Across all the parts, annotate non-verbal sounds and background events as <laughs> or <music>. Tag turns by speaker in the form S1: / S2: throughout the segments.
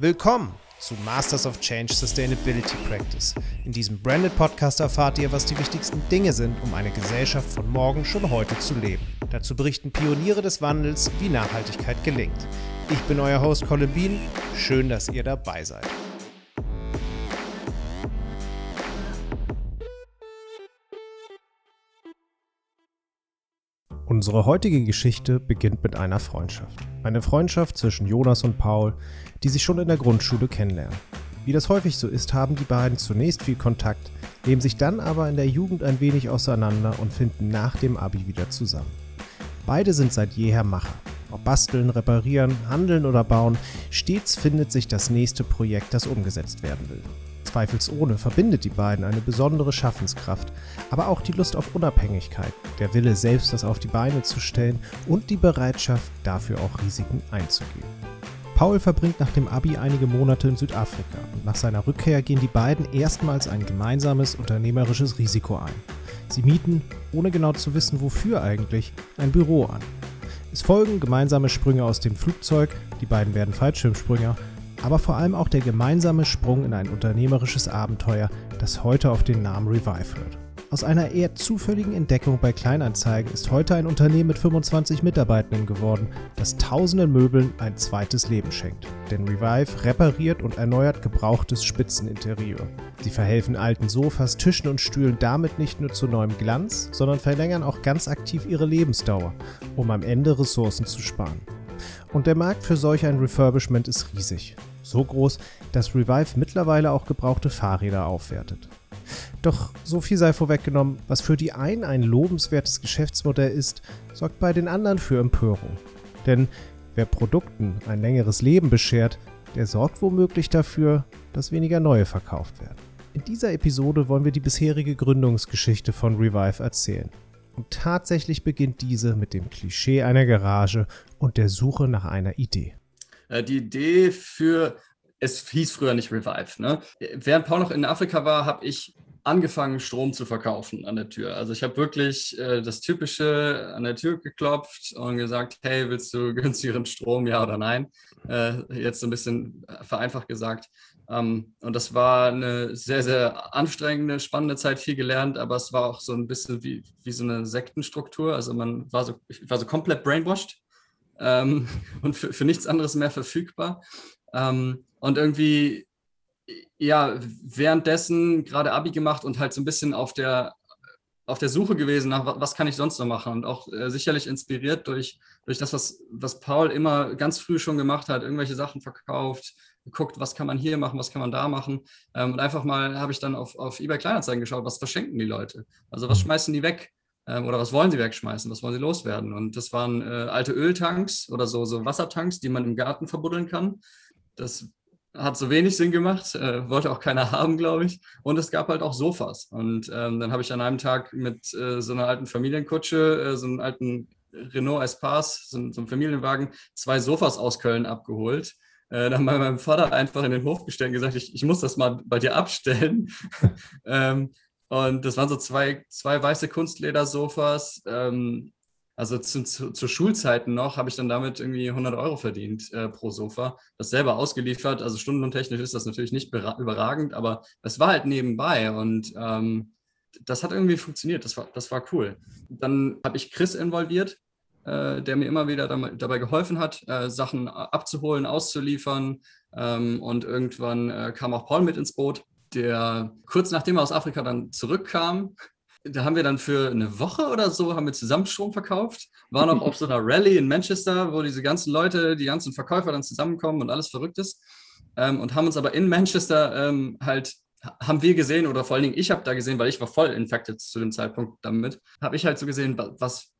S1: Willkommen zu Masters of Change Sustainability Practice. In diesem Branded Podcast erfahrt ihr, was die wichtigsten Dinge sind, um eine Gesellschaft von morgen schon heute zu leben. Dazu berichten Pioniere des Wandels, wie Nachhaltigkeit gelingt. Ich bin euer Host Colin Bean. Schön, dass ihr dabei seid. Unsere heutige Geschichte beginnt mit einer Freundschaft. Eine Freundschaft zwischen Jonas und Paul, die sich schon in der Grundschule kennenlernen. Wie das häufig so ist, haben die beiden zunächst viel Kontakt, leben sich dann aber in der Jugend ein wenig auseinander und finden nach dem Abi wieder zusammen. Beide sind seit jeher Macher. Ob basteln, reparieren, handeln oder bauen, stets findet sich das nächste Projekt, das umgesetzt werden will. Zweifelsohne verbindet die beiden eine besondere Schaffenskraft, aber auch die Lust auf Unabhängigkeit, der Wille, selbst das auf die Beine zu stellen und die Bereitschaft, dafür auch Risiken einzugehen. Paul verbringt nach dem Abi einige Monate in Südafrika und nach seiner Rückkehr gehen die beiden erstmals ein gemeinsames unternehmerisches Risiko ein. Sie mieten, ohne genau zu wissen wofür eigentlich, ein Büro an. Es folgen gemeinsame Sprünge aus dem Flugzeug, die beiden werden Fallschirmspringer aber vor allem auch der gemeinsame Sprung in ein unternehmerisches Abenteuer, das heute auf den Namen Revive hört. Aus einer eher zufälligen Entdeckung bei Kleinanzeigen ist heute ein Unternehmen mit 25 Mitarbeitenden geworden, das tausenden Möbeln ein zweites Leben schenkt. Denn Revive repariert und erneuert gebrauchtes Spitzeninterieur. Sie verhelfen alten Sofas, Tischen und Stühlen damit nicht nur zu neuem Glanz, sondern verlängern auch ganz aktiv ihre Lebensdauer, um am Ende Ressourcen zu sparen. Und der Markt für solch ein Refurbishment ist riesig. So groß, dass Revive mittlerweile auch gebrauchte Fahrräder aufwertet. Doch so viel sei vorweggenommen, was für die einen ein lobenswertes Geschäftsmodell ist, sorgt bei den anderen für Empörung. Denn wer Produkten ein längeres Leben beschert, der sorgt womöglich dafür, dass weniger neue verkauft werden. In dieser Episode wollen wir die bisherige Gründungsgeschichte von Revive erzählen. Und tatsächlich beginnt diese mit dem Klischee einer Garage und der Suche nach einer Idee.
S2: Äh, die Idee für, es hieß früher nicht Revive. Ne? Während Paul noch in Afrika war, habe ich angefangen, Strom zu verkaufen an der Tür. Also ich habe wirklich äh, das Typische an der Tür geklopft und gesagt, hey, willst du <laughs> günstigeren Strom, ja oder nein? Äh, jetzt so ein bisschen vereinfacht gesagt. Ähm, und das war eine sehr, sehr anstrengende, spannende Zeit, viel gelernt, aber es war auch so ein bisschen wie, wie so eine Sektenstruktur. Also man war so, ich war so komplett brainwashed ähm, und für, für, nichts anderes mehr verfügbar. Ähm, und irgendwie, ja, währenddessen gerade Abi gemacht und halt so ein bisschen auf der, auf der Suche gewesen nach, was kann ich sonst noch machen und auch äh, sicherlich inspiriert durch, durch das, was, was Paul immer ganz früh schon gemacht hat, irgendwelche Sachen verkauft, geguckt, was kann man hier machen, was kann man da machen. Ähm, und einfach mal habe ich dann auf, auf eBay Kleinanzeigen geschaut, was verschenken die Leute? Also was schmeißen die weg? Ähm, oder was wollen sie wegschmeißen, was wollen sie loswerden. Und das waren äh, alte Öltanks oder so, so Wassertanks, die man im Garten verbuddeln kann. Das hat so wenig Sinn gemacht, äh, wollte auch keiner <laughs> haben, glaube ich. Und es gab halt auch Sofas. Und ähm, dann habe ich an einem Tag mit äh, so einer alten Familienkutsche, äh, so einem alten Renault Espace, so, so einem Familienwagen, zwei Sofas aus Köln abgeholt. Äh, dann bei meinem Vater einfach in den Hof gestellt und gesagt, ich, ich muss das mal bei dir abstellen. <laughs> ähm, und das waren so zwei, zwei weiße Kunstledersofas. Ähm, also zu, zu, zu, Schulzeiten noch habe ich dann damit irgendwie 100 Euro verdient äh, pro Sofa. Das selber ausgeliefert. Also stundenlontechnisch ist das natürlich nicht überragend, aber es war halt nebenbei und ähm, das hat irgendwie funktioniert. Das war, das war cool. Dann habe ich Chris involviert, äh, der mir immer wieder dabei geholfen hat, äh, Sachen abzuholen, auszuliefern. Ähm, und irgendwann äh, kam auch Paul mit ins Boot der kurz nachdem er aus Afrika dann zurückkam, da haben wir dann für eine Woche oder so haben wir zusammen Strom verkauft, waren auch auf so einer Rallye in Manchester, wo diese ganzen Leute, die ganzen Verkäufer dann zusammenkommen und alles verrückt ist ähm, und haben uns aber in Manchester ähm, halt haben wir gesehen oder vor allen Dingen ich habe da gesehen, weil ich war voll infected zu dem Zeitpunkt damit, habe ich halt so gesehen, was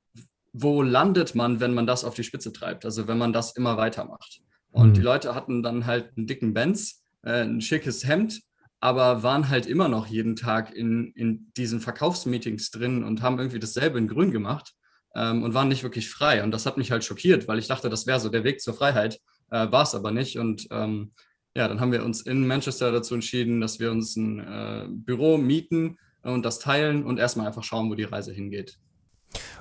S2: wo landet man, wenn man das auf die Spitze treibt, also wenn man das immer weitermacht. Und mhm. die Leute hatten dann halt einen dicken Benz, äh, ein schickes Hemd aber waren halt immer noch jeden Tag in, in diesen Verkaufsmeetings drin und haben irgendwie dasselbe in Grün gemacht ähm, und waren nicht wirklich frei. Und das hat mich halt schockiert, weil ich dachte, das wäre so der Weg zur Freiheit. Äh, War es aber nicht. Und ähm, ja, dann haben wir uns in Manchester dazu entschieden, dass wir uns ein äh, Büro mieten und das teilen und erstmal einfach schauen, wo die Reise hingeht.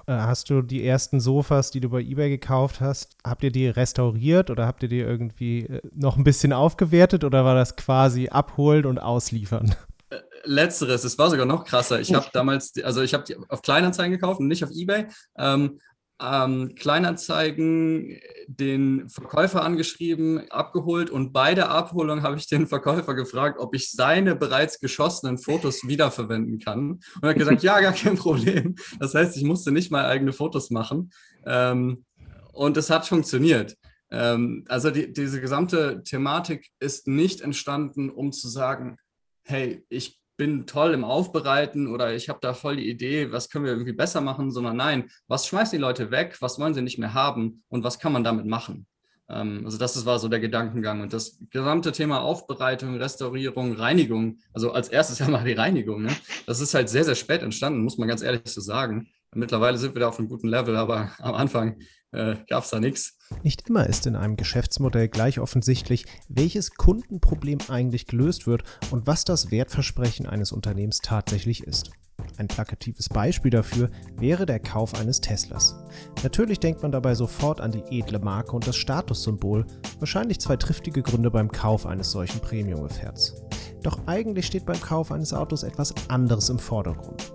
S1: Äh, hast du die ersten Sofas, die du bei eBay gekauft hast, habt ihr die restauriert oder habt ihr die irgendwie äh, noch ein bisschen aufgewertet oder war das quasi abholen und ausliefern?
S2: Äh, letzteres, es war sogar noch krasser. Ich habe damals, also ich habe die auf Kleinanzeigen gekauft und nicht auf eBay. Ähm, ähm, Kleinanzeigen den Verkäufer angeschrieben, abgeholt und bei der Abholung habe ich den Verkäufer gefragt, ob ich seine bereits geschossenen Fotos wiederverwenden kann. Und er hat gesagt, ja, gar kein Problem. Das heißt, ich musste nicht mal eigene Fotos machen. Ähm, und es hat funktioniert. Ähm, also die, diese gesamte Thematik ist nicht entstanden, um zu sagen, hey, ich bin toll im Aufbereiten oder ich habe da voll die Idee, was können wir irgendwie besser machen, sondern nein, was schmeißen die Leute weg, was wollen sie nicht mehr haben und was kann man damit machen? Ähm, also das war so der Gedankengang und das gesamte Thema Aufbereitung, Restaurierung, Reinigung, also als erstes <laughs> ja mal die Reinigung, ne? das ist halt sehr, sehr spät entstanden, muss man ganz ehrlich so sagen. Mittlerweile sind wir da auf einem guten Level, aber am Anfang äh, gab es da nichts.
S1: Nicht immer ist in einem Geschäftsmodell gleich offensichtlich, welches Kundenproblem eigentlich gelöst wird und was das Wertversprechen eines Unternehmens tatsächlich ist. Ein plakatives Beispiel dafür wäre der Kauf eines Teslas. Natürlich denkt man dabei sofort an die edle Marke und das Statussymbol, wahrscheinlich zwei triftige Gründe beim Kauf eines solchen Premium-Gefährts. Doch eigentlich steht beim Kauf eines Autos etwas anderes im Vordergrund.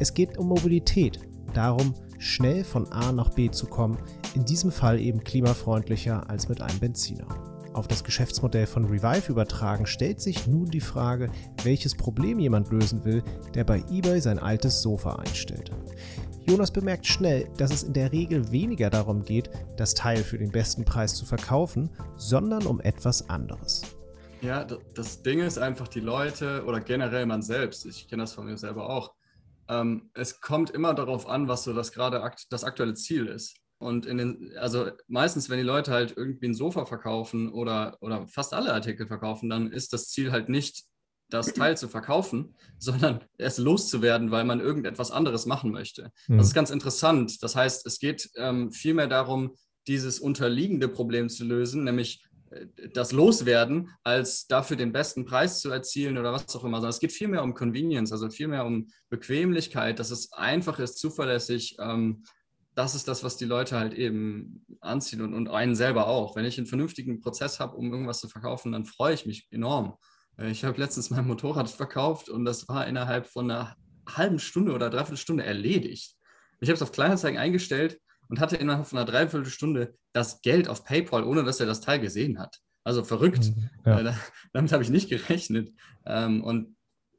S1: Es geht um Mobilität, darum, schnell von A nach B zu kommen, in diesem Fall eben klimafreundlicher als mit einem Benziner. Auf das Geschäftsmodell von Revive übertragen stellt sich nun die Frage, welches Problem jemand lösen will, der bei eBay sein altes Sofa einstellt. Jonas bemerkt schnell, dass es in der Regel weniger darum geht, das Teil für den besten Preis zu verkaufen, sondern um etwas anderes.
S2: Ja, das Ding ist einfach die Leute oder generell man selbst, ich kenne das von mir selber auch, ähm, es kommt immer darauf an, was so das gerade akt das aktuelle Ziel ist. Und in den, also meistens, wenn die Leute halt irgendwie ein Sofa verkaufen oder, oder fast alle Artikel verkaufen, dann ist das Ziel halt nicht, das Teil zu verkaufen, <laughs> sondern es loszuwerden, weil man irgendetwas anderes machen möchte. Mhm. Das ist ganz interessant. Das heißt, es geht ähm, vielmehr darum, dieses unterliegende Problem zu lösen, nämlich das loswerden, als dafür den besten Preis zu erzielen oder was auch immer. Sondern es geht vielmehr um Convenience, also vielmehr um Bequemlichkeit, dass es einfach ist, zuverlässig. Ähm, das ist das, was die Leute halt eben anziehen und, und einen selber auch. Wenn ich einen vernünftigen Prozess habe, um irgendwas zu verkaufen, dann freue ich mich enorm. Äh, ich habe letztens mein Motorrad verkauft und das war innerhalb von einer halben Stunde oder dreiviertel Stunde erledigt. Ich habe es auf Kleinanzeigen eingestellt und hatte innerhalb von einer Dreiviertelstunde das Geld auf PayPal, ohne dass er das Teil gesehen hat. Also verrückt. Mhm, ja. Äh, <laughs> damit habe ich nicht gerechnet. Ähm, und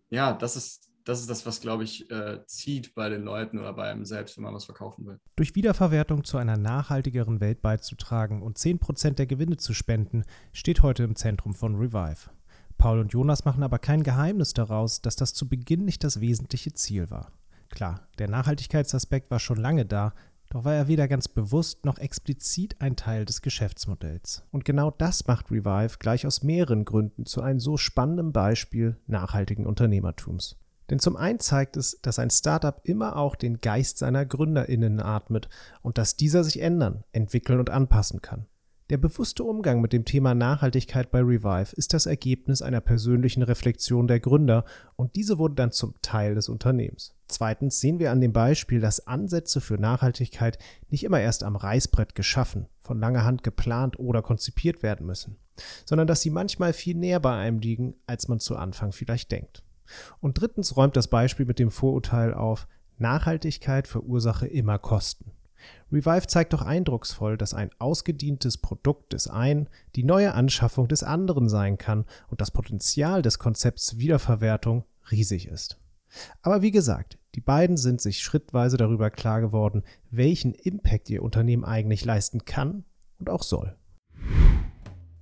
S2: ja, das ist, das ist das, was, glaube ich, äh, zieht bei den Leuten oder bei einem selbst, wenn man was verkaufen will.
S1: Durch Wiederverwertung zu einer nachhaltigeren Welt beizutragen und 10% der Gewinne zu spenden, steht heute im Zentrum von Revive. Paul und Jonas machen aber kein Geheimnis daraus, dass das zu Beginn nicht das wesentliche Ziel war. Klar, der Nachhaltigkeitsaspekt war schon lange da, doch war er weder ganz bewusst noch explizit ein Teil des Geschäftsmodells. Und genau das macht Revive gleich aus mehreren Gründen zu einem so spannenden Beispiel nachhaltigen Unternehmertums. Denn zum einen zeigt es, dass ein Startup immer auch den Geist seiner GründerInnen atmet und dass dieser sich ändern, entwickeln und anpassen kann. Der bewusste Umgang mit dem Thema Nachhaltigkeit bei Revive ist das Ergebnis einer persönlichen Reflexion der Gründer und diese wurde dann zum Teil des Unternehmens. Zweitens sehen wir an dem Beispiel, dass Ansätze für Nachhaltigkeit nicht immer erst am Reißbrett geschaffen, von langer Hand geplant oder konzipiert werden müssen, sondern dass sie manchmal viel näher bei einem liegen, als man zu Anfang vielleicht denkt. Und drittens räumt das Beispiel mit dem Vorurteil auf, Nachhaltigkeit verursache immer Kosten. Revive zeigt doch eindrucksvoll, dass ein ausgedientes Produkt des einen die neue Anschaffung des anderen sein kann und das Potenzial des Konzepts Wiederverwertung riesig ist. Aber wie gesagt, die beiden sind sich schrittweise darüber klar geworden, welchen Impact ihr Unternehmen eigentlich leisten kann und auch soll.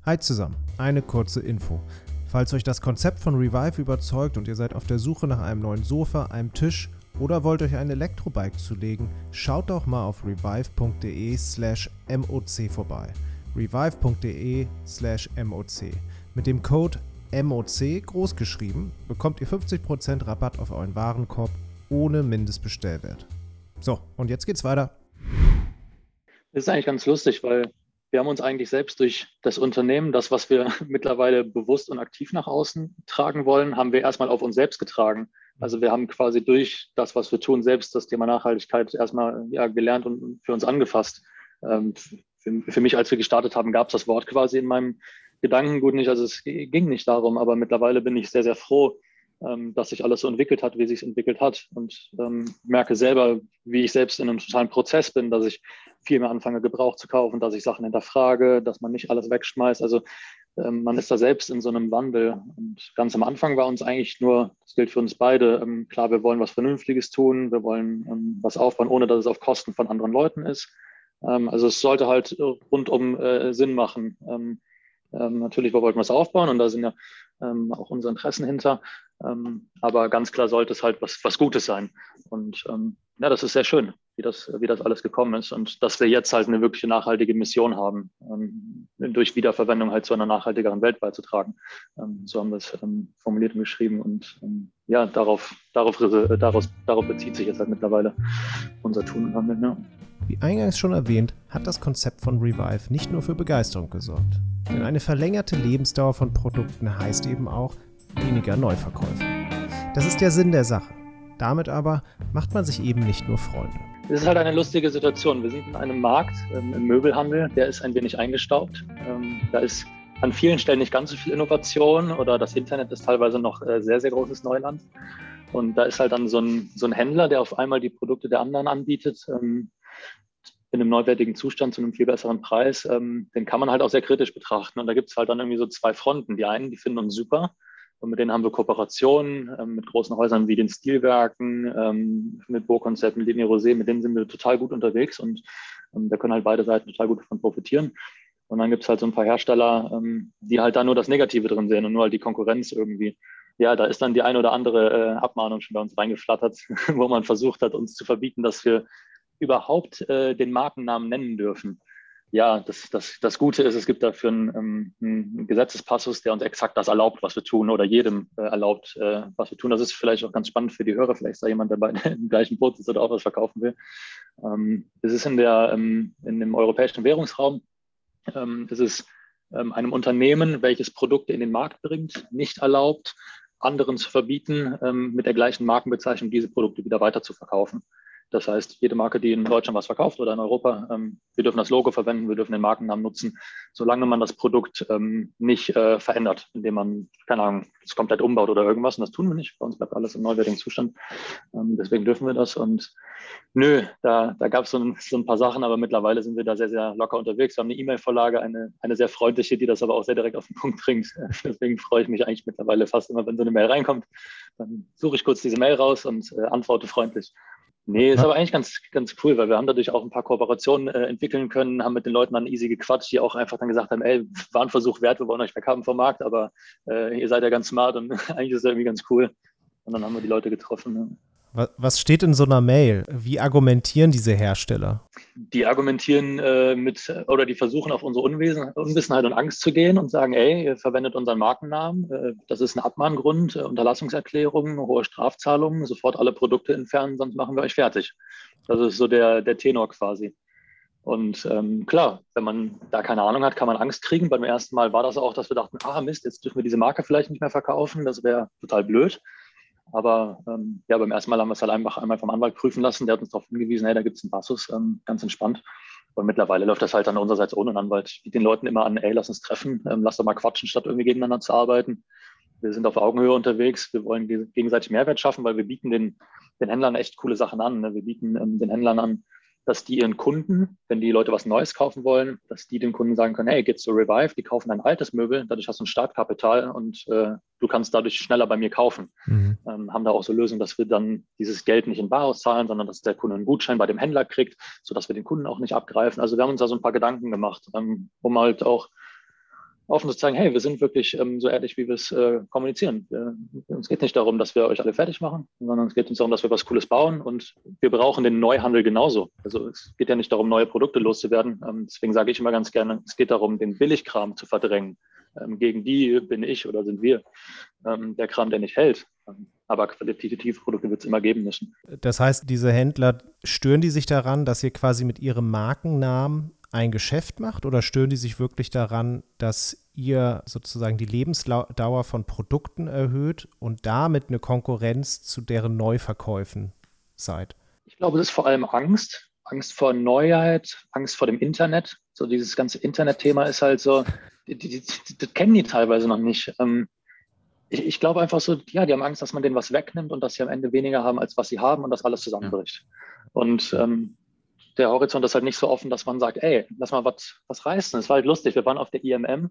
S1: Hi zusammen, eine kurze Info. Falls euch das Konzept von Revive überzeugt und ihr seid auf der Suche nach einem neuen Sofa, einem Tisch oder wollt euch ein Elektrobike zulegen, schaut doch mal auf revive.de slash moc vorbei. revive.de slash moc. Mit dem Code MOC großgeschrieben bekommt ihr 50% Rabatt auf euren Warenkorb ohne Mindestbestellwert. So, und jetzt geht's weiter.
S3: Das ist eigentlich ganz lustig, weil wir haben uns eigentlich selbst durch das Unternehmen, das, was wir <laughs> mittlerweile bewusst und aktiv nach außen tragen wollen, haben wir erstmal auf uns selbst getragen. Also wir haben quasi durch das, was wir tun, selbst das Thema Nachhaltigkeit erstmal ja, gelernt und für uns angefasst. Ähm, für, für, mich, als wir gestartet haben, gab es das Wort quasi in meinem Gedankengut nicht. Also es ging nicht darum, aber mittlerweile bin ich sehr, sehr froh, ähm, dass sich alles so entwickelt hat, wie sich entwickelt hat. Und ähm, merke selber, wie ich selbst in einem totalen Prozess bin, dass ich viel mehr anfange, Gebrauch zu kaufen, dass ich Sachen hinterfrage, dass man nicht alles wegschmeißt. Also man ist da selbst in so einem Wandel. Und ganz am Anfang war uns eigentlich nur, das gilt für uns beide, ähm, klar, wir wollen was Vernünftiges tun, wir wollen ähm, was aufbauen, ohne dass es auf Kosten von anderen Leuten ist. Ähm, also es sollte halt rundum äh, Sinn machen. Ähm, ähm, natürlich, wir wollten was aufbauen und da sind ja auch unsere Interessen hinter. aber ganz klar sollte es halt was, was Gutes sein. Und ja, das ist sehr schön wie das, wie das alles gekommen ist und dass wir jetzt halt eine wirkliche nachhaltige Mission haben, ähm, durch Wiederverwendung halt zu einer nachhaltigeren Welt beizutragen. Ähm, so haben wir es ähm, formuliert und geschrieben und ähm, ja, darauf, darauf, äh, daraus, darauf bezieht sich jetzt halt mittlerweile unser Tun und Handeln. Ja.
S1: Wie eingangs schon erwähnt, hat das Konzept von Revive nicht nur für Begeisterung gesorgt. Denn eine verlängerte Lebensdauer von Produkten heißt eben auch weniger Neuverkäufe. Das ist der Sinn der Sache. Damit aber macht man sich eben nicht nur Freunde.
S3: Es ist halt eine lustige Situation. Wir sind in einem Markt ähm, im Möbelhandel, der ist ein wenig eingestaubt. Ähm, da ist an vielen Stellen nicht ganz so viel Innovation oder das Internet ist teilweise noch äh, sehr, sehr großes Neuland. Und da ist halt dann so ein, so ein Händler, der auf einmal die Produkte der anderen anbietet, ähm, in einem neuwertigen Zustand zu einem viel besseren Preis. Ähm, den kann man halt auch sehr kritisch betrachten. Und da gibt es halt dann irgendwie so zwei Fronten. Die einen, die finden uns super und mit denen haben wir Kooperationen ähm, mit großen Häusern wie den Stilwerken, ähm, mit Burgkonzept, mit Linie Rosé, mit denen sind wir total gut unterwegs und ähm, da können halt beide Seiten total gut davon profitieren. Und dann gibt es halt so ein paar Hersteller, ähm, die halt da nur das Negative drin sehen und nur halt die Konkurrenz irgendwie. Ja, da ist dann die eine oder andere äh, Abmahnung schon bei uns reingeflattert, <laughs> wo man versucht hat, uns zu verbieten, dass wir überhaupt äh, den Markennamen nennen dürfen ja, das, das, das Gute ist, es gibt dafür einen, ähm, einen, Gesetzespassus, der uns exakt das erlaubt, was wir tun oder jedem äh, erlaubt, äh, was wir tun. Das ist vielleicht auch ganz spannend für die Hörer. Vielleicht ist da jemand der im <laughs> gleichen Boot ist oder auch was verkaufen will. Ähm, es ist in, der, ähm, in dem europäischen Währungsraum, ähm, es ist ähm, einem Unternehmen, welches Produkte in den Markt bringt, nicht erlaubt, anderen zu verbieten, ähm, mit der gleichen Markenbezeichnung diese Produkte wieder weiter zu verkaufen. Das heißt, jede Marke, die in Deutschland was verkauft oder in Europa, ähm, wir dürfen das Logo verwenden, wir dürfen den Markennamen nutzen, solange man das Produkt ähm, nicht äh, verändert, indem man, keine Ahnung, es komplett umbaut oder irgendwas. Und das tun wir nicht. Bei uns bleibt alles im neuwertigen Zustand. Ähm, deswegen dürfen wir das. Und nö, da, da gab es so, ein, so ein paar Sachen, aber mittlerweile sind wir da sehr, sehr locker unterwegs. Wir haben eine E-Mail-Vorlage, eine, eine sehr freundliche, die das aber auch sehr direkt auf den Punkt bringt. <laughs> Deswegen freue ich mich eigentlich mittlerweile fast immer, wenn so eine Mail reinkommt. Dann suche ich kurz diese Mail raus und äh, antworte freundlich. Nee, ist aber eigentlich ganz, ganz cool, weil wir haben dadurch auch ein paar Kooperationen äh, entwickeln können, haben mit den Leuten dann easy gequatscht, die auch einfach dann gesagt haben, ey, war ein Versuch wert, wir wollen euch weghaben vom Markt, aber äh, ihr seid ja ganz smart und <laughs> eigentlich ist es irgendwie ganz cool. Und dann haben wir die Leute getroffen. Ne?
S1: Was steht in so einer Mail? Wie argumentieren diese Hersteller?
S3: Die argumentieren äh, mit oder die versuchen auf unsere Unwesen, Unwissenheit und Angst zu gehen und sagen, ey, ihr verwendet unseren Markennamen, äh, das ist ein Abmahngrund, äh, Unterlassungserklärung, hohe Strafzahlungen, sofort alle Produkte entfernen, sonst machen wir euch fertig. Das ist so der, der Tenor quasi. Und ähm, klar, wenn man da keine Ahnung hat, kann man Angst kriegen. Beim ersten Mal war das auch, dass wir dachten, ah Mist, jetzt dürfen wir diese Marke vielleicht nicht mehr verkaufen, das wäre total blöd. Aber ähm, ja, beim ersten Mal haben wir es halt einmal vom Anwalt prüfen lassen. Der hat uns darauf hingewiesen, hey, da gibt es einen Passus, ähm, ganz entspannt. Und mittlerweile läuft das halt dann unsererseits ohne einen Anwalt. Ich biete den Leuten immer an, ey, lass uns treffen, ähm, lass doch mal quatschen, statt irgendwie gegeneinander zu arbeiten. Wir sind auf Augenhöhe unterwegs. Wir wollen gegenseitig Mehrwert schaffen, weil wir bieten den, den Händlern echt coole Sachen an. Ne? Wir bieten ähm, den Händlern an, dass die ihren Kunden, wenn die Leute was Neues kaufen wollen, dass die den Kunden sagen können, hey, geht's zu Revive, die kaufen ein altes Möbel, dadurch hast du ein Startkapital und äh, du kannst dadurch schneller bei mir kaufen. Mhm. Ähm, haben da auch so Lösungen, dass wir dann dieses Geld nicht in Bar auszahlen, sondern dass der Kunde einen Gutschein bei dem Händler kriegt, sodass wir den Kunden auch nicht abgreifen. Also wir haben uns da so ein paar Gedanken gemacht, ähm, um halt auch offen zu zeigen, hey, wir sind wirklich ähm, so ehrlich, wie wir es äh, kommunizieren. Wir, uns geht nicht darum, dass wir euch alle fertig machen, sondern es geht uns darum, dass wir was Cooles bauen und wir brauchen den Neuhandel genauso. Also es geht ja nicht darum, neue Produkte loszuwerden. Ähm, deswegen sage ich immer ganz gerne, es geht darum, den Billigkram zu verdrängen. Ähm, gegen die bin ich oder sind wir ähm, der Kram, der nicht hält. Ähm, aber qualitative Produkte wird es immer geben müssen.
S1: Das heißt, diese Händler, stören die sich daran, dass ihr quasi mit ihrem Markennamen ein Geschäft macht oder stören die sich wirklich daran, dass ihr sozusagen die Lebensdauer von Produkten erhöht und damit eine Konkurrenz zu deren Neuverkäufen seid?
S3: Ich glaube, das ist vor allem Angst. Angst vor Neuheit, Angst vor dem Internet. So dieses ganze Internet-Thema ist halt so, die, die, die, das kennen die teilweise noch nicht. Ähm, ich, ich, glaube einfach so, ja, die haben Angst, dass man denen was wegnimmt und dass sie am Ende weniger haben, als was sie haben und dass alles zusammenbricht. Ja. Und ähm, der Horizont ist halt nicht so offen, dass man sagt, ey, lass mal was, was reißen. Es war halt lustig. Wir waren auf der IMM,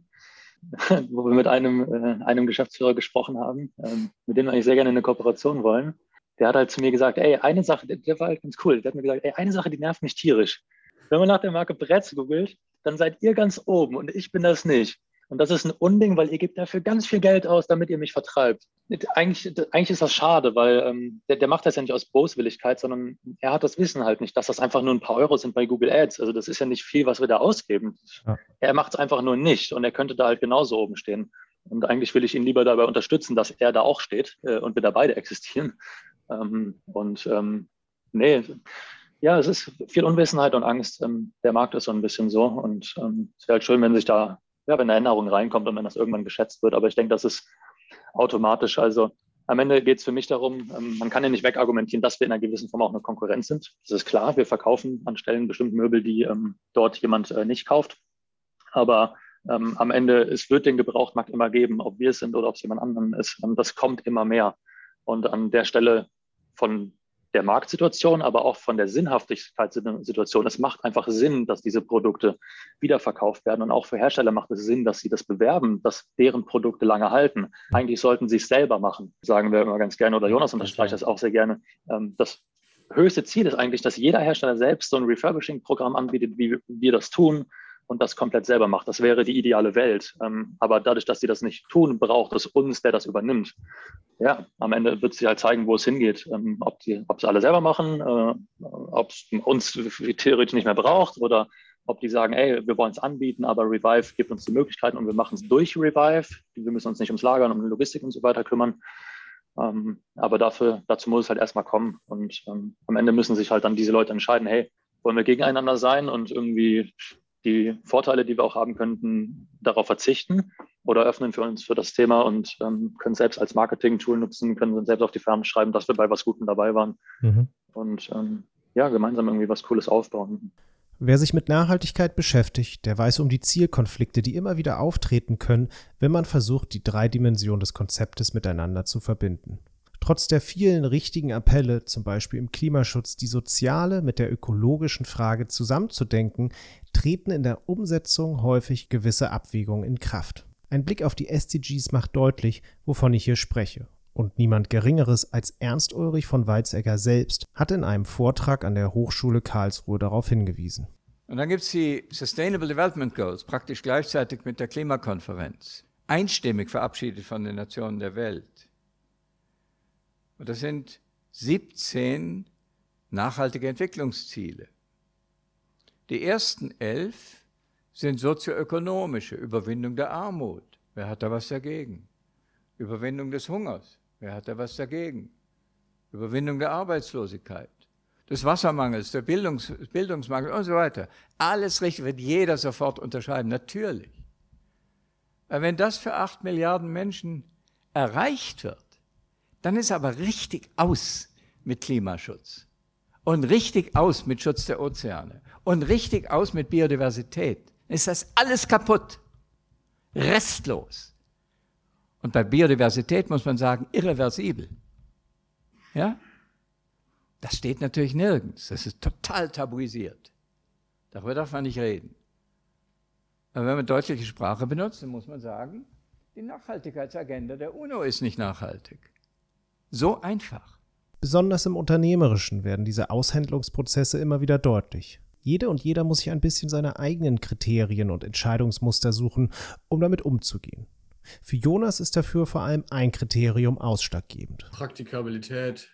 S3: <laughs> wo wir mit einem, äh, einem Geschäftsführer gesprochen haben, ähm, mit dem wir eigentlich sehr gerne eine Kooperation wollen. Der hat halt zu mir gesagt, ey, eine Sache, der, der war halt ganz cool. Der hat mir gesagt, ey, eine Sache, die nervt mich tierisch. Wenn man nach der Marke Bretz googelt, dann seid ihr ganz oben und ich bin das nicht. Und das ist ein Unding, weil ihr gebt dafür ganz viel Geld aus, damit ihr mich vertreibt. Eigentlich, eigentlich ist das schade, weil ähm, der, der, macht das ja nicht aus Boswilligkeit, sondern er hat das Wissen halt nicht, dass das einfach nur ein paar Euro sind bei Google Ads. Also das ist ja nicht viel, was wir da ausgeben. Ja. Er macht es einfach nur nicht und er könnte da halt genauso oben stehen. Und eigentlich will ich ihn lieber dabei unterstützen, dass er da auch steht äh, und wir da beide existieren. Ähm, und ähm, nee, ja, es ist viel Unwissenheit und Angst. Ähm, der Markt ist so ein bisschen so. Und ähm, es wäre halt schön, wenn sich da ja, wenn eine Änderung reinkommt und wenn das irgendwann geschätzt wird. Aber ich denke, das ist automatisch. Also am Ende geht es für mich darum, ähm, man kann ja nicht wegargumentieren, dass wir in einer gewissen Form auch eine Konkurrenz sind. Das ist klar, wir verkaufen an Stellen bestimmt Möbel, die ähm, dort jemand äh, nicht kauft. Aber ähm, am Ende, es wird den Gebrauchtmarkt immer geben, ob wir es sind oder ob es jemand anderen ist. Das kommt immer mehr. Und an der Stelle von der Marktsituation, aber auch von der Sinnhaftigkeitssituation. Es macht einfach Sinn, dass diese Produkte wiederverkauft werden. Und auch für Hersteller macht es Sinn, dass sie das bewerben, dass deren Produkte lange halten. Eigentlich sollten sie es selber machen, sagen wir immer ganz gerne. Oder Jonas unterstreicht das auch sehr gerne. Ähm, das höchste Ziel ist eigentlich, dass jeder Hersteller selbst so ein Refurbishing-Programm anbietet, wie wir das tun und das komplett selber macht. Das wäre die ideale Welt. Ähm, aber dadurch, dass sie das nicht tun, braucht es uns, der das übernimmt. Ja, am Ende wird sie halt zeigen, wo es hingeht. Ähm, ob die, sie alle selber machen, äh, ob es uns theoretisch nicht mehr braucht oder ob die sagen, ey, wir wollen es anbieten, aber Revive gibt uns die Möglichkeiten und wir machen es durch Revive. Wir müssen uns nicht ums Lagern, um die Logistik und so weiter kümmern. Ähm, aber dafür, dazu muss es halt erstmal kommen. Und ähm, am Ende müssen sich halt dann diese Leute entscheiden, hey, wollen wir gegeneinander sein und irgendwie die Vorteile, die wir auch haben könnten, darauf verzichten oder öffnen für uns für das Thema und ähm, können selbst als Marketing-Tool nutzen, können selbst auf die Fahnen schreiben, dass wir bei was Gutem dabei waren mhm. und ähm, ja, gemeinsam irgendwie was Cooles aufbauen.
S1: Wer sich mit Nachhaltigkeit beschäftigt, der weiß um die Zielkonflikte, die immer wieder auftreten können, wenn man versucht, die drei Dimensionen des Konzeptes miteinander zu verbinden. Trotz der vielen richtigen Appelle, zum Beispiel im Klimaschutz, die soziale mit der ökologischen Frage zusammenzudenken, treten in der Umsetzung häufig gewisse Abwägungen in Kraft. Ein Blick auf die SDGs macht deutlich, wovon ich hier spreche. Und niemand Geringeres als Ernst Ulrich von Weizsäcker selbst hat in einem Vortrag an der Hochschule Karlsruhe darauf hingewiesen.
S4: Und dann gibt es die Sustainable Development Goals, praktisch gleichzeitig mit der Klimakonferenz, einstimmig verabschiedet von den Nationen der Welt. Und das sind 17 nachhaltige Entwicklungsziele. Die ersten elf sind sozioökonomische, Überwindung der Armut. Wer hat da was dagegen? Überwindung des Hungers. Wer hat da was dagegen? Überwindung der Arbeitslosigkeit, des Wassermangels, der Bildungs Bildungsmangel und so weiter. Alles richtig, wird jeder sofort unterschreiben, natürlich. Aber wenn das für acht Milliarden Menschen erreicht wird, dann ist aber richtig aus mit Klimaschutz und richtig aus mit Schutz der Ozeane und richtig aus mit Biodiversität. Dann ist das alles kaputt, restlos. Und bei Biodiversität muss man sagen, irreversibel. Ja? Das steht natürlich nirgends. Das ist total tabuisiert. Darüber darf man nicht reden. Aber wenn man deutliche Sprache benutzt, dann muss man sagen, die Nachhaltigkeitsagenda der UNO ist nicht nachhaltig. So einfach.
S1: Besonders im Unternehmerischen werden diese Aushändlungsprozesse immer wieder deutlich. Jede und jeder muss sich ein bisschen seine eigenen Kriterien und Entscheidungsmuster suchen, um damit umzugehen. Für Jonas ist dafür vor allem ein Kriterium ausschlaggebend.
S2: Praktikabilität.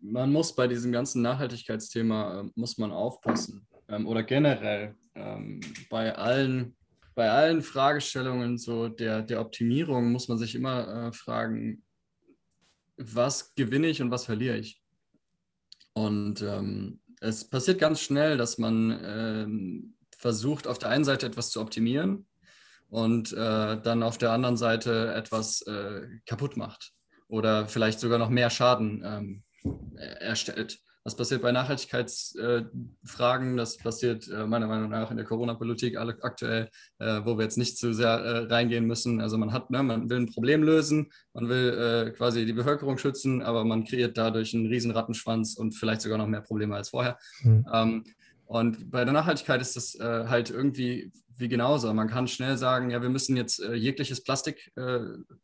S2: Man muss bei diesem ganzen Nachhaltigkeitsthema äh, muss man aufpassen. Ähm, oder generell ähm, bei allen bei allen Fragestellungen so der, der Optimierung muss man sich immer äh, fragen, was gewinne ich und was verliere ich. Und ähm, es passiert ganz schnell, dass man ähm, versucht auf der einen Seite etwas zu optimieren und äh, dann auf der anderen Seite etwas äh, kaputt macht oder vielleicht sogar noch mehr Schaden ähm, erstellt. Was passiert bei Nachhaltigkeitsfragen? Äh, das passiert äh, meiner Meinung nach in der Corona-Politik aktuell, äh, wo wir jetzt nicht zu sehr äh, reingehen müssen. Also man hat, ne, man will ein Problem lösen, man will äh, quasi die Bevölkerung schützen, aber man kreiert dadurch einen riesen Rattenschwanz und vielleicht sogar noch mehr Probleme als vorher. Mhm. Ähm, und bei der Nachhaltigkeit ist das äh, halt irgendwie wie genauso. Man kann schnell sagen, ja, wir müssen jetzt jegliches Plastik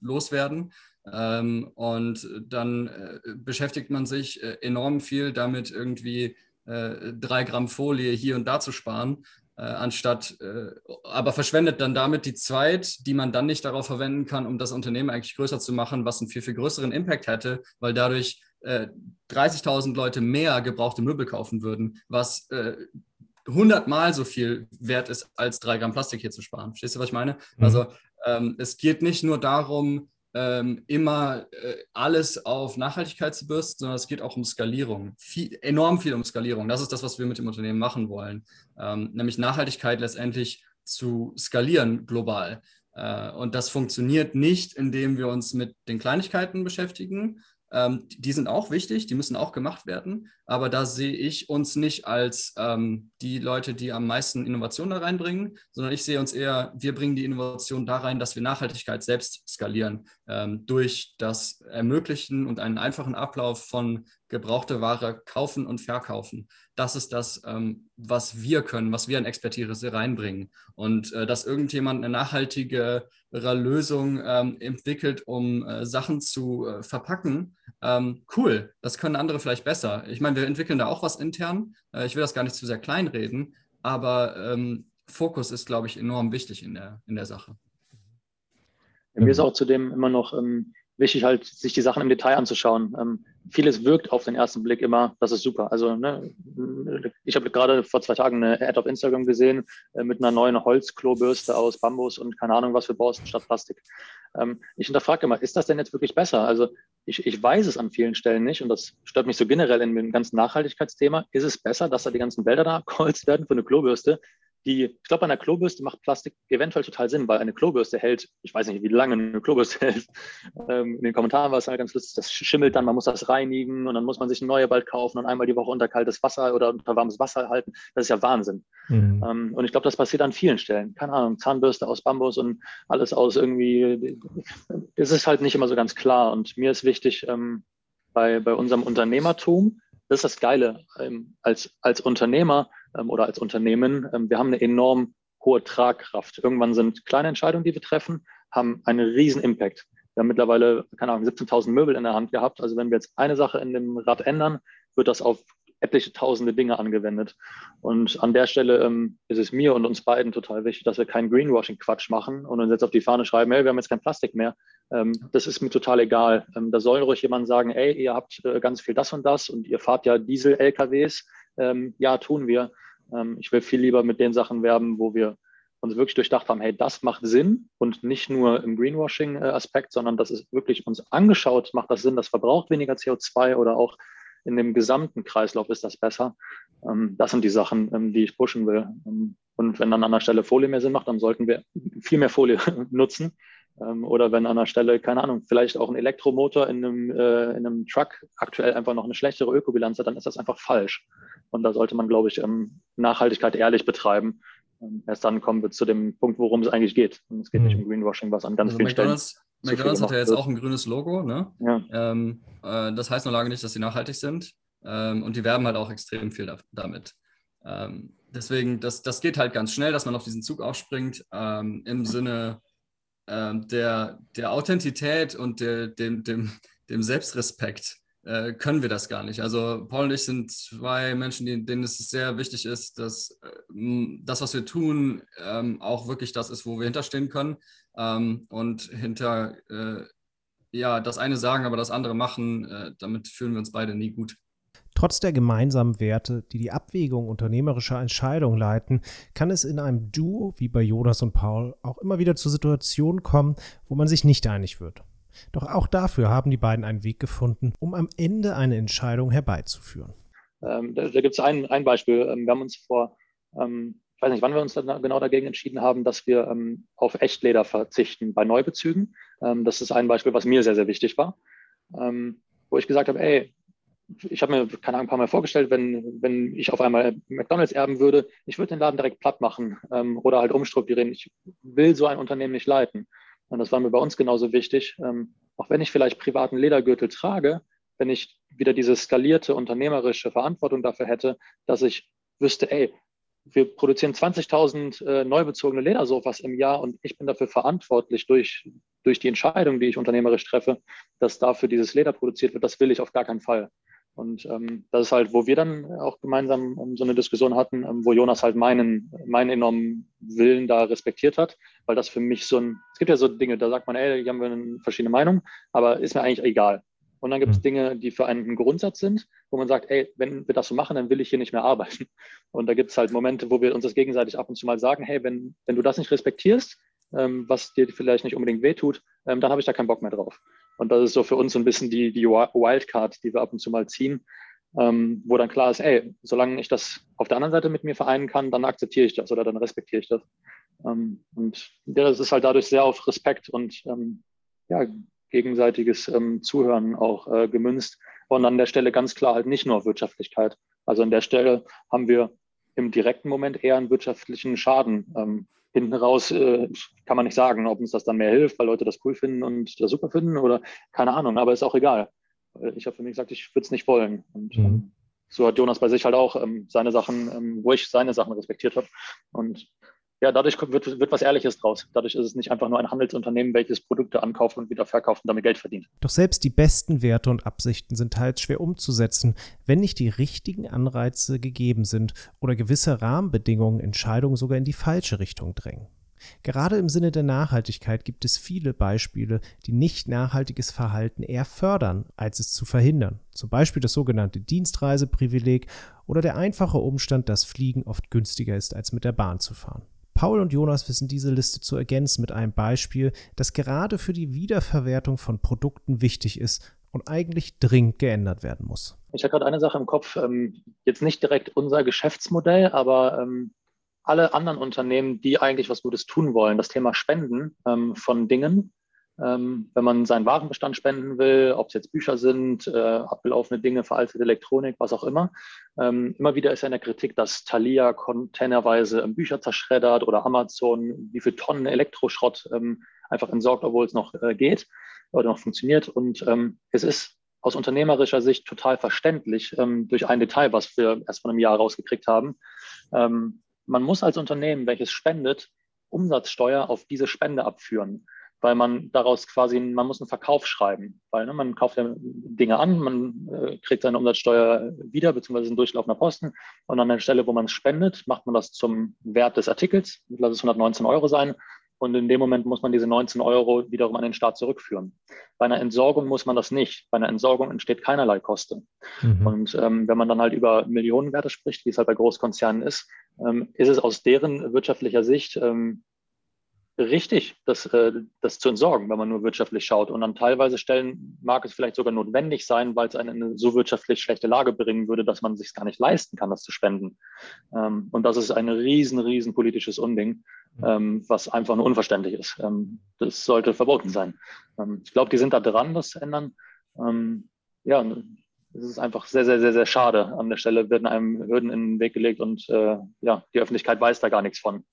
S2: loswerden. Ähm, und dann äh, beschäftigt man sich äh, enorm viel damit, irgendwie äh, drei Gramm Folie hier und da zu sparen, anstatt, aber verschwendet dann damit die Zeit, die man dann nicht darauf verwenden kann, um das Unternehmen eigentlich größer zu machen, was einen viel, viel größeren Impact hätte, weil dadurch 30.000 äh, Leute mehr gebrauchte Möbel kaufen würden, was hundertmal so viel wert ist, als drei Gramm Plastik hier zu sparen. Verstehst du, was ich meine? Mhm. Also ähm, es geht nicht nur darum, ähm, immer äh, alles auf Nachhaltigkeit zu bürsten, sondern es geht auch um Skalierung. Viel, enorm viel um Skalierung. Das ist das, was wir mit dem Unternehmen machen wollen. Ähm, nämlich Nachhaltigkeit letztendlich zu skalieren global. Äh, und das funktioniert nicht, indem wir uns mit den Kleinigkeiten beschäftigen, ähm, die sind auch wichtig, die müssen auch gemacht werden, aber da sehe ich uns nicht als ähm, die Leute, die am meisten Innovation da reinbringen, sondern ich sehe uns eher, wir bringen die Innovation da rein, dass wir Nachhaltigkeit selbst skalieren ähm, durch das Ermöglichen und einen einfachen Ablauf von gebrauchte Ware kaufen und verkaufen. Das ist das, ähm, was wir können, was wir an Expertise reinbringen. Und äh, dass irgendjemand eine nachhaltigere Lösung ähm, entwickelt, um äh, Sachen zu äh, verpacken, ähm, cool. Das können andere vielleicht besser. Ich meine, wir entwickeln da auch was intern. Äh, ich will das gar nicht zu sehr kleinreden, aber ähm, Fokus ist, glaube ich, enorm wichtig in der, in der Sache.
S3: Mir ist auch zudem immer noch ähm, wichtig, halt, sich die Sachen im Detail anzuschauen. Vieles wirkt auf den ersten Blick immer, das ist super. Also ne, ich habe gerade vor zwei Tagen eine Ad auf Instagram gesehen äh, mit einer neuen Holzklobürste aus Bambus und keine Ahnung was für Borsten statt Plastik. Ähm, ich hinterfrage immer, ist das denn jetzt wirklich besser? Also ich, ich weiß es an vielen Stellen nicht und das stört mich so generell in dem ganzen Nachhaltigkeitsthema. Ist es besser, dass da die ganzen Wälder da <laughs> abgeholzt werden für eine Klobürste, die, ich glaube, bei einer Klobürste macht Plastik eventuell total Sinn, weil eine Klobürste hält, ich weiß nicht, wie lange eine Klobürste <laughs> hält. Ähm, in den Kommentaren war es halt ganz lustig, das schimmelt dann, man muss das reinigen und dann muss man sich eine neue bald kaufen und einmal die Woche unter kaltes Wasser oder unter warmes Wasser halten. Das ist ja Wahnsinn. Mhm. Ähm, und ich glaube, das passiert an vielen Stellen. Keine Ahnung, Zahnbürste aus Bambus und alles aus irgendwie, es ist halt nicht immer so ganz klar. Und mir ist wichtig, ähm, bei, bei unserem Unternehmertum, das ist das Geile, ähm, als, als Unternehmer oder als Unternehmen, ähm, wir haben eine enorm hohe Tragkraft. Irgendwann sind kleine Entscheidungen, die wir treffen, haben einen riesen Impact. Wir haben mittlerweile, keine Ahnung, 17.000 Möbel in der Hand gehabt. Also wenn wir jetzt eine Sache in dem Rad ändern, wird das auf etliche tausende Dinge angewendet. Und an der Stelle ähm, ist es mir und uns beiden total wichtig, dass wir keinen Greenwashing-Quatsch machen und uns jetzt auf die Fahne schreiben, hey, wir haben jetzt kein Plastik mehr. Ähm, das ist mir total egal. Ähm, da soll ruhig jemand sagen, ey, ihr habt äh, ganz viel das und das und ihr fahrt ja Diesel-LKWs. Ähm, ja, tun wir. Ähm, ich will viel lieber mit den Sachen werben, wo wir uns wirklich durchdacht haben, hey, das macht Sinn und nicht nur im Greenwashing-Aspekt, sondern das ist wirklich uns angeschaut, macht das Sinn, das verbraucht weniger CO2 oder auch in dem gesamten Kreislauf ist das besser. Ähm, das sind die Sachen, die ich pushen will. Und wenn dann an der Stelle Folie mehr Sinn macht, dann sollten wir viel mehr Folie <laughs> nutzen. Oder wenn an der Stelle, keine Ahnung, vielleicht auch ein Elektromotor in einem, äh, in einem Truck aktuell einfach noch eine schlechtere Ökobilanz hat, dann ist das einfach falsch. Und da sollte man, glaube ich, ähm, Nachhaltigkeit ehrlich betreiben. Ähm, erst dann kommen wir zu dem Punkt, worum es eigentlich geht. Und es geht mhm. nicht um Greenwashing, was an ganz also vielen
S2: McDonald's,
S3: Stellen.
S2: McDonalds hat ja jetzt wird. auch ein grünes Logo. Ne? Ja. Ähm, äh, das heißt noch lange nicht, dass sie nachhaltig sind. Ähm, und die werben halt auch extrem viel da, damit. Ähm, deswegen, das, das geht halt ganz schnell, dass man auf diesen Zug aufspringt, ähm, im Sinne der, der Authentität und der, dem, dem, dem Selbstrespekt äh, können wir das gar nicht. Also Paul und ich sind zwei Menschen, denen es sehr wichtig ist, dass äh, das, was wir tun, ähm, auch wirklich das ist, wo wir hinterstehen können. Ähm, und hinter, äh, ja, das eine sagen, aber das andere machen, äh, damit fühlen wir uns beide nie gut.
S1: Trotz der gemeinsamen Werte, die die Abwägung unternehmerischer Entscheidungen leiten, kann es in einem Duo wie bei Jonas und Paul auch immer wieder zu Situationen kommen, wo man sich nicht einig wird. Doch auch dafür haben die beiden einen Weg gefunden, um am Ende eine Entscheidung herbeizuführen.
S3: Ähm, da da gibt es ein, ein Beispiel. Ähm, wir haben uns vor ähm, ich weiß nicht, wann wir uns genau dagegen entschieden haben, dass wir ähm, auf Echtleder verzichten bei Neubezügen. Ähm, das ist ein Beispiel, was mir sehr, sehr wichtig war, ähm, wo ich gesagt habe, ey, ich habe mir, keine Ahnung, ein paar Mal vorgestellt, wenn, wenn ich auf einmal McDonalds erben würde, ich würde den Laden direkt platt machen ähm, oder halt umstrukturieren. Ich will so ein Unternehmen nicht leiten. Und das war mir bei uns genauso wichtig. Ähm, auch wenn ich vielleicht privaten Ledergürtel trage, wenn ich wieder diese skalierte unternehmerische Verantwortung dafür hätte, dass ich wüsste, ey, wir produzieren 20.000 äh, neu bezogene Ledersofas im Jahr und ich bin dafür verantwortlich durch, durch die Entscheidung, die ich unternehmerisch treffe, dass dafür dieses Leder produziert wird. Das will ich auf gar keinen Fall. Und ähm, das ist halt, wo wir dann auch gemeinsam ähm, so eine Diskussion hatten, ähm, wo Jonas halt meinen, meinen enormen Willen da respektiert hat, weil das für mich so ein, es gibt ja so Dinge, da sagt man, ey, hier haben wir eine verschiedene Meinung, aber ist mir eigentlich egal. Und dann gibt es mhm. Dinge, die für einen ein Grundsatz sind, wo man sagt, ey, wenn wir das so machen, dann will ich hier nicht mehr arbeiten. Und da gibt es halt Momente, wo wir uns das gegenseitig ab und zu mal sagen, hey, wenn, wenn du das nicht respektierst, ähm, was dir vielleicht nicht unbedingt wehtut, ähm, dann habe ich da keinen Bock mehr drauf. Und das ist so für uns so ein bisschen die, die Wildcard, die wir ab und zu mal ziehen, ähm, wo dann klar ist, ey, solange ich das auf der anderen Seite mit mir vereinen kann, dann akzeptiere ich das oder dann respektiere ich das. Ähm, und das ist halt dadurch sehr auf Respekt und ähm, ja, gegenseitiges ähm, Zuhören auch äh, gemünzt. Und an der Stelle ganz klar halt nicht nur Wirtschaftlichkeit. Also an der Stelle haben wir im direkten Moment eher einen wirtschaftlichen Schaden ähm, hinten raus äh, kann man nicht sagen, ob uns das dann mehr hilft, weil Leute das cool finden und das super finden oder keine Ahnung, aber ist auch egal. Ich habe für mich gesagt, ich würde es nicht wollen. Und mhm. Ähm, so hat Jonas bei sich halt auch ähm, seine Sachen, ähm, wo ich seine Sachen respektiert habe. Und ja, dadurch wird, wird was Ehrliches draus. Dadurch ist es nicht einfach nur ein Handelsunternehmen, welches Produkte ankauft und wieder verkauft und damit Geld verdient.
S1: Doch selbst die besten Werte und Absichten sind teils schwer umzusetzen, wenn nicht die richtigen Anreize gegeben sind oder gewisse Rahmenbedingungen Entscheidungen sogar in die falsche Richtung drängen. Gerade im Sinne der Nachhaltigkeit gibt es viele Beispiele, die nicht nachhaltiges Verhalten eher fördern, als es zu verhindern. Zum Beispiel das sogenannte Dienstreiseprivileg oder der einfache Umstand, dass Fliegen oft günstiger ist, als mit der Bahn zu fahren. Paul und Jonas wissen diese Liste zu ergänzen mit einem Beispiel, das gerade für die Wiederverwertung von Produkten wichtig ist und eigentlich dringend geändert werden muss.
S3: Ich habe gerade eine Sache im Kopf, ähm, jetzt nicht direkt unser Geschäftsmodell, aber ähm, alle anderen Unternehmen, die eigentlich was Gutes tun wollen, das Thema Spenden ähm, von Dingen, ähm, wenn man seinen Warenbestand spenden will, ob es jetzt Bücher sind, äh, abgelaufene Dinge, veraltete Elektronik, was auch immer. Ähm, immer wieder ist ja in der Kritik, dass Thalia containerweise Bücher zerschreddert oder Amazon, wie viel Tonnen Elektroschrott ähm, einfach entsorgt, obwohl es noch äh, geht oder noch funktioniert. Und ähm, es ist aus unternehmerischer Sicht total verständlich ähm, durch ein Detail, was wir erst vor einem Jahr rausgekriegt haben. Ähm, man muss als Unternehmen, welches spendet, Umsatzsteuer auf diese Spende abführen weil man daraus quasi, man muss einen Verkauf schreiben, weil ne, man kauft ja Dinge an, man äh, kriegt seine Umsatzsteuer wieder, beziehungsweise ein durchlaufender Posten und an der Stelle, wo man es spendet, macht man das zum Wert des Artikels, lass es 119 Euro sein und in dem Moment muss man diese 19 Euro wiederum an den Staat zurückführen. Bei einer Entsorgung muss man das nicht. Bei einer Entsorgung entsteht keinerlei Kosten. Mhm. Und ähm, wenn man dann halt über Millionenwerte spricht, wie es halt bei Großkonzernen ist, ähm, ist es aus deren wirtschaftlicher Sicht ähm, richtig, das, äh, das zu entsorgen, wenn man nur wirtschaftlich schaut. Und an teilweise Stellen mag es vielleicht sogar notwendig sein, weil es einen in eine so wirtschaftlich schlechte Lage bringen würde, dass man sich gar nicht leisten kann, das zu spenden. Ähm, und das ist ein riesen, riesen politisches Unding, ähm, was einfach nur unverständlich ist. Ähm, das sollte verboten sein. Ich glaube, die sind da dran, das zu ändern. Ja, es ist einfach sehr, sehr, sehr, sehr schade. An der Stelle werden einem Hürden in den Weg gelegt und äh, ja, die Öffentlichkeit weiß da gar nichts von.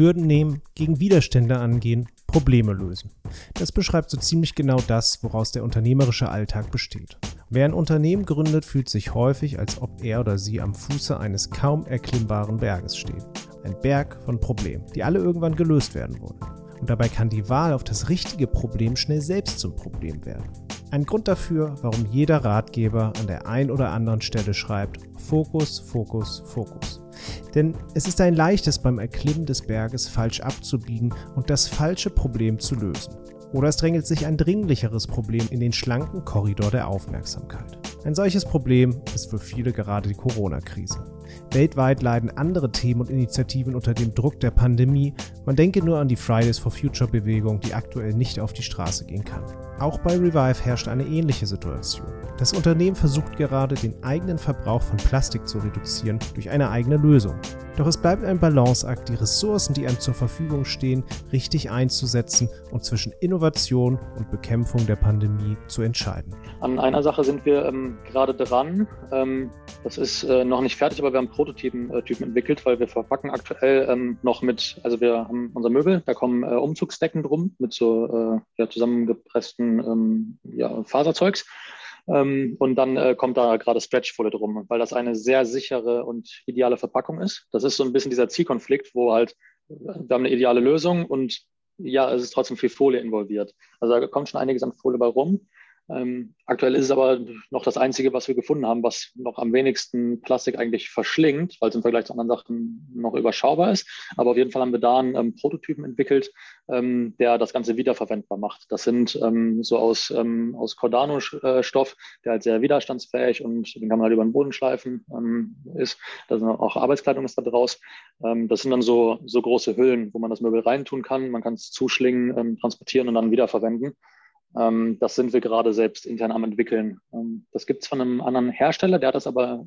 S1: Hürden nehmen, gegen Widerstände angehen, Probleme lösen. Das beschreibt so ziemlich genau das, woraus der unternehmerische Alltag besteht. Wer ein Unternehmen gründet, fühlt sich häufig, als ob er oder sie am Fuße eines kaum erklimmbaren Berges steht. Ein Berg von Problemen, die alle irgendwann gelöst werden wollen. Und dabei kann die Wahl auf das richtige Problem schnell selbst zum Problem werden. Ein Grund dafür, warum jeder Ratgeber an der einen oder anderen Stelle schreibt, Fokus, Fokus, Fokus. Denn es ist ein leichtes beim Erklimmen des Berges falsch abzubiegen und das falsche Problem zu lösen. Oder es drängelt sich ein dringlicheres Problem in den schlanken Korridor der Aufmerksamkeit. Ein solches Problem ist für viele gerade die Corona-Krise. Weltweit leiden andere Themen und Initiativen unter dem Druck der Pandemie. Man denke nur an die Fridays for Future Bewegung, die aktuell nicht auf die Straße gehen kann. Auch bei Revive herrscht eine ähnliche Situation. Das Unternehmen versucht gerade, den eigenen Verbrauch von Plastik zu reduzieren durch eine eigene Lösung. Doch es bleibt ein Balanceakt, die Ressourcen, die einem zur Verfügung stehen, richtig einzusetzen und zwischen Innovation und Bekämpfung der Pandemie zu entscheiden.
S3: An einer Sache sind wir ähm, gerade dran. Ähm, das ist äh, noch nicht fertig, aber wir haben Prototypen äh, Typen entwickelt, weil wir verpacken aktuell ähm, noch mit, also wir haben unser Möbel, da kommen äh, Umzugsdecken drum mit so äh, ja, zusammengepressten ähm, ja, Faserzeugs. Ähm, und dann äh, kommt da gerade Stretchfolie drum, weil das eine sehr sichere und ideale Verpackung ist. Das ist so ein bisschen dieser Zielkonflikt, wo halt äh, wir haben eine ideale Lösung und ja, es ist trotzdem viel Folie involviert. Also da kommt schon einiges an Folie bei rum. Ähm, aktuell ist es aber noch das Einzige, was wir gefunden haben, was noch am wenigsten Plastik eigentlich verschlingt, weil es im Vergleich zu anderen Sachen noch überschaubar ist. Aber auf jeden Fall haben wir da einen ähm, Prototypen entwickelt, ähm, der das Ganze wiederverwendbar macht. Das sind ähm, so aus, ähm, aus Cordano-Stoff, der halt sehr widerstandsfähig und den kann man halt über den Boden schleifen ähm, ist. Da sind auch Arbeitskleidung ist da draus. das sind dann so, so große Hüllen, wo man das Möbel reintun kann. Man kann es zuschlingen, transportieren und dann wiederverwenden. Ähm, das sind wir gerade selbst intern am entwickeln. Ähm, das gibt es von einem anderen Hersteller, der hat das aber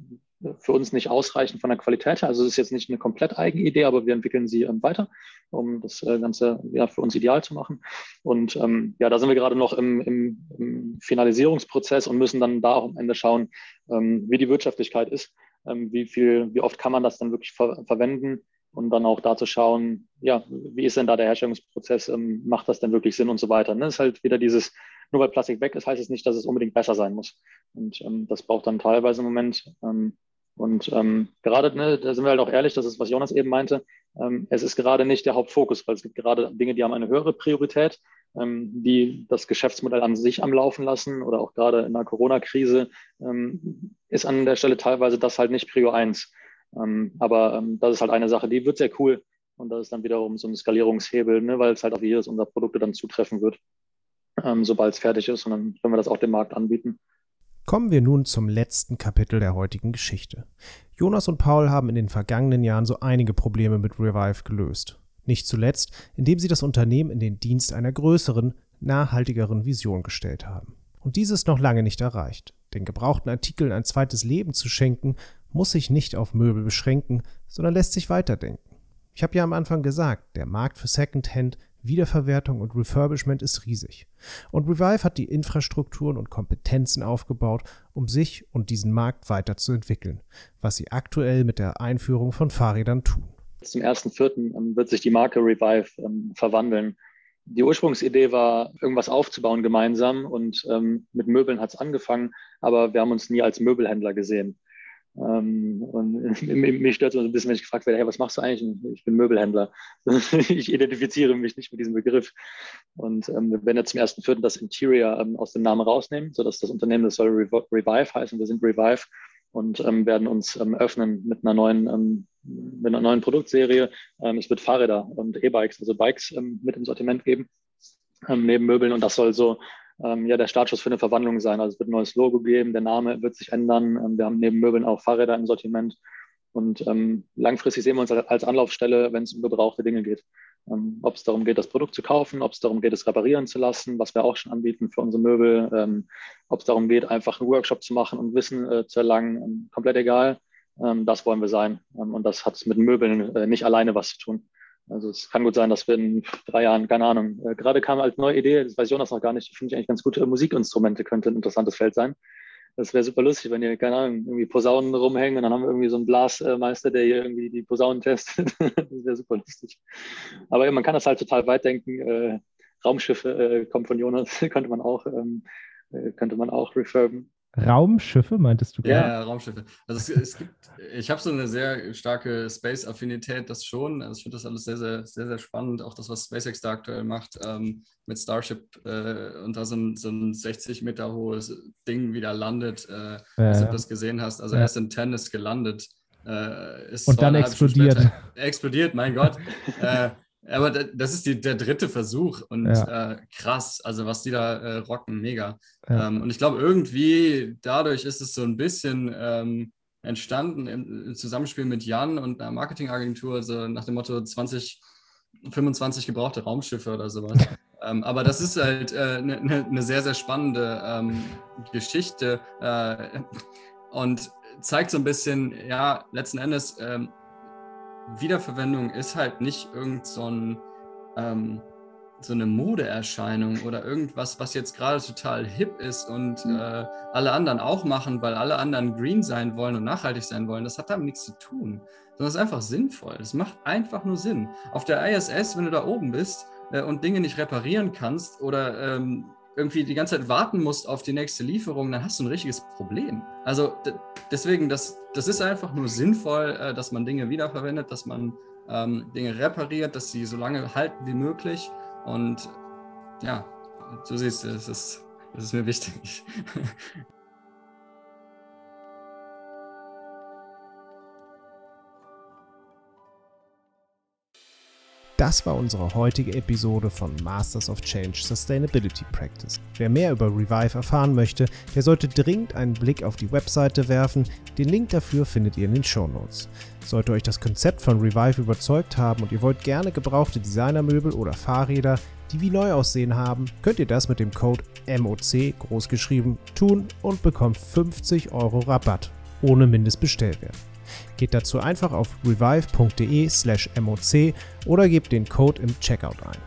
S3: für uns nicht ausreichend von der Qualität her. Also es ist jetzt nicht eine komplett eigene Idee, aber wir entwickeln sie ähm, weiter, um das äh, Ganze ja, für uns ideal zu machen. Und ähm, ja, da sind wir gerade noch im, im, im, Finalisierungsprozess und müssen dann da auch am Ende schauen, ähm, wie die Wirtschaftlichkeit ist, wie viel, wie oft kann man das dann wirklich ver verwenden und dann auch da zu schauen, ja, wie ist denn da der Herstellungsprozess, ähm, macht das denn wirklich Sinn und so weiter. Ne? Das ist halt wieder dieses, nur weil Plastik weg ist, heißt es nicht, dass es unbedingt besser sein muss. Und ähm, das braucht dann teilweise im Moment. Ähm, und ähm, gerade, ne, da sind wir halt auch ehrlich, das ist, was Jonas eben meinte, ähm, es ist gerade nicht der Hauptfokus, weil es gibt gerade Dinge, die haben eine höhere Priorität, ähm, die das Geschäftsmodell an sich am Laufen lassen oder auch gerade in der Corona-Krise ist an der Stelle teilweise das halt nicht Prio 1. Ähm, aber ähm, das ist halt eine Sache, die wird sehr cool. Und das ist dann wiederum so ein Skalierungshebel, ne, weil es halt auf jedes unserer Produkte dann zutreffen wird, ähm, sobald es fertig ist. Und dann können wir das auch dem Markt anbieten.
S1: Kommen wir nun zum letzten Kapitel der heutigen Geschichte. Jonas und Paul haben in den vergangenen Jahren so einige Probleme mit Revive gelöst. Nicht zuletzt, indem sie das Unternehmen in den Dienst einer größeren, nachhaltigeren Vision gestellt haben. Und dies ist noch lange nicht erreicht. Den gebrauchten Artikeln ein zweites Leben zu schenken, muss sich nicht auf Möbel beschränken, sondern lässt sich weiterdenken. Ich habe ja am Anfang gesagt, der Markt für Secondhand, Wiederverwertung und Refurbishment ist riesig. Und Revive hat die Infrastrukturen und Kompetenzen aufgebaut, um sich und diesen Markt weiterzuentwickeln, was sie aktuell mit der Einführung von Fahrrädern tun.
S3: Zum 1.4. Ähm, wird sich die Marke Revive ähm, verwandeln. Die Ursprungsidee war, irgendwas aufzubauen gemeinsam und ähm, mit Möbeln hat es angefangen, aber wir haben uns nie als Möbelhändler gesehen. Ähm, und <laughs> mich stört so ein bisschen, wenn ich gefragt werde, hey, was machst du eigentlich? Ich bin Möbelhändler. <laughs> ich identifiziere mich nicht mit diesem Begriff. Und ähm, wir werden jetzt zum ersten Vierten das Interior ähm, aus dem Namen rausnehmen, sodass das Unternehmen, das soll Revive heißen. Wir sind Revive und ähm, werden uns ähm, öffnen mit einer neuen, ähm, mit einer neuen Produktserie. es wird Fahrräder und E-Bikes, also Bikes mit im Sortiment geben, neben Möbeln. Und das soll so ähm, ja, der Startschuss für eine Verwandlung sein. Also es wird ein neues Logo geben, der Name wird sich ändern. Ähm, wir haben neben Möbeln auch Fahrräder im Sortiment. Und ähm, langfristig sehen wir uns als Anlaufstelle, wenn es um gebrauchte Dinge geht. Ähm, ob es darum geht, das Produkt zu kaufen, ob es darum geht, es reparieren zu lassen, was wir auch schon anbieten für unsere Möbel, ähm, ob es darum geht, einfach einen Workshop zu machen und Wissen äh, zu erlangen, ähm, komplett egal. das wollen wir sein. und das hat mit Möbeln äh, nicht alleine was zu tun. Also es kann gut sein, dass wir in drei Jahren, keine Ahnung, äh, gerade kam als neue Idee, das weiß Jonas noch gar nicht, finde ich eigentlich ganz gut, Musikinstrumente könnte ein interessantes Feld sein. Das wäre super lustig, wenn hier, keine Ahnung, irgendwie Posaunen rumhängen und dann haben wir irgendwie so einen Blasmeister, der hier irgendwie die Posaunen testet. <laughs> das wäre super lustig. Aber ja, man kann das halt total weit denken. Äh, Raumschiffe äh, kommt von Jonas, <laughs> könnte man auch, ähm, äh, könnte man auch refurben.
S1: Raumschiffe, meintest du?
S2: Ja, ja, Raumschiffe. Also es, es gibt, ich habe so eine sehr starke Space-Affinität, das schon. Also ich finde das alles sehr, sehr, sehr, sehr spannend. Auch das, was SpaceX da aktuell macht ähm, mit Starship äh, und da so ein, so ein 60 Meter hohes Ding wieder landet. Äh, ja, als du das gesehen hast. Also ja. erst in Tennis gelandet.
S1: Äh, und dann explodiert. <laughs>
S2: Explodiert, mein Gott. äh, aber das ist die, der dritte Versuch und ja. äh, krass, also was die da äh, rocken, mega. Ja. Ähm, und ich glaube, irgendwie dadurch ist es so ein bisschen, ähm, entstanden im, im Zusammenspiel mit Jan und einer Marketingagentur, also nach dem Motto 20, 25 gebrauchte Raumschiffe oder sowas. ähm, aber das ist halt eine äh, ne, ne, ne sehr, sehr spannende ähm, Geschichte äh, und zeigt so ein bisschen, ja, letzten Endes, ähm, Wiederverwendung ist halt nicht irgend so ein ähm, so eine Modeerscheinung oder irgendwas, was jetzt gerade total hip ist und mhm. äh, alle anderen auch machen, weil alle anderen green sein wollen und nachhaltig sein wollen, das hat damit nichts zu tun. Sondern es ist einfach sinnvoll. Es macht einfach nur Sinn. Auf der ISS, wenn du da oben bist äh, und Dinge nicht reparieren kannst oder ähm, irgendwie die ganze Zeit warten musst auf die nächste Lieferung, dann hast du ein richtiges Problem. Also deswegen, das, das ist einfach nur sinnvoll, äh, dass man Dinge wiederverwendet, dass man ähm, Dinge repariert, dass sie so lange halten wie möglich. Und ja, du siehst, es ist, das ist mir wichtig. <laughs>
S1: Das war unsere heutige Episode von Masters of Change Sustainability Practice. Wer mehr über Revive erfahren möchte, der sollte dringend einen Blick auf die Webseite werfen. Den Link dafür findet ihr in den Show Notes. Sollte euch das Konzept von Revive überzeugt haben und ihr wollt gerne gebrauchte Designermöbel oder Fahrräder, die wie neu aussehen haben, könnt ihr das mit dem Code MOC großgeschrieben tun und bekommt 50 Euro Rabatt ohne Mindestbestellwert. Geht dazu einfach auf revive.de/moc oder gebt den Code im Checkout ein.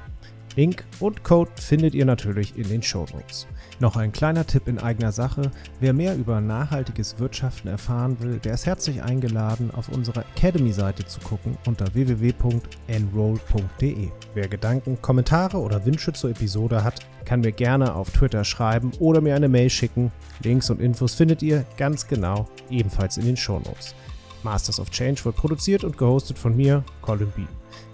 S1: Link und Code findet ihr natürlich in den Show Notes. Noch ein kleiner Tipp in eigener Sache. Wer mehr über nachhaltiges Wirtschaften erfahren will, der ist herzlich eingeladen, auf unserer Academy-Seite zu gucken unter www.enroll.de. Wer Gedanken, Kommentare oder Wünsche zur Episode hat, kann mir gerne auf Twitter schreiben oder mir eine Mail schicken. Links und Infos findet ihr ganz genau ebenfalls in den Show Notes. Masters of Change wird produziert und gehostet von mir, Colin Bean.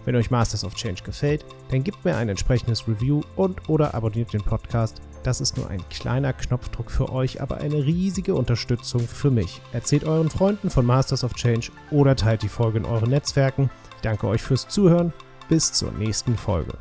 S1: Wenn euch Masters of Change gefällt, dann gebt mir ein entsprechendes Review und oder abonniert den Podcast. Das ist nur ein kleiner Knopfdruck für euch, aber eine riesige Unterstützung für mich. Erzählt euren Freunden von Masters of Change oder teilt die Folge in euren Netzwerken. Ich danke euch fürs Zuhören. Bis zur nächsten Folge.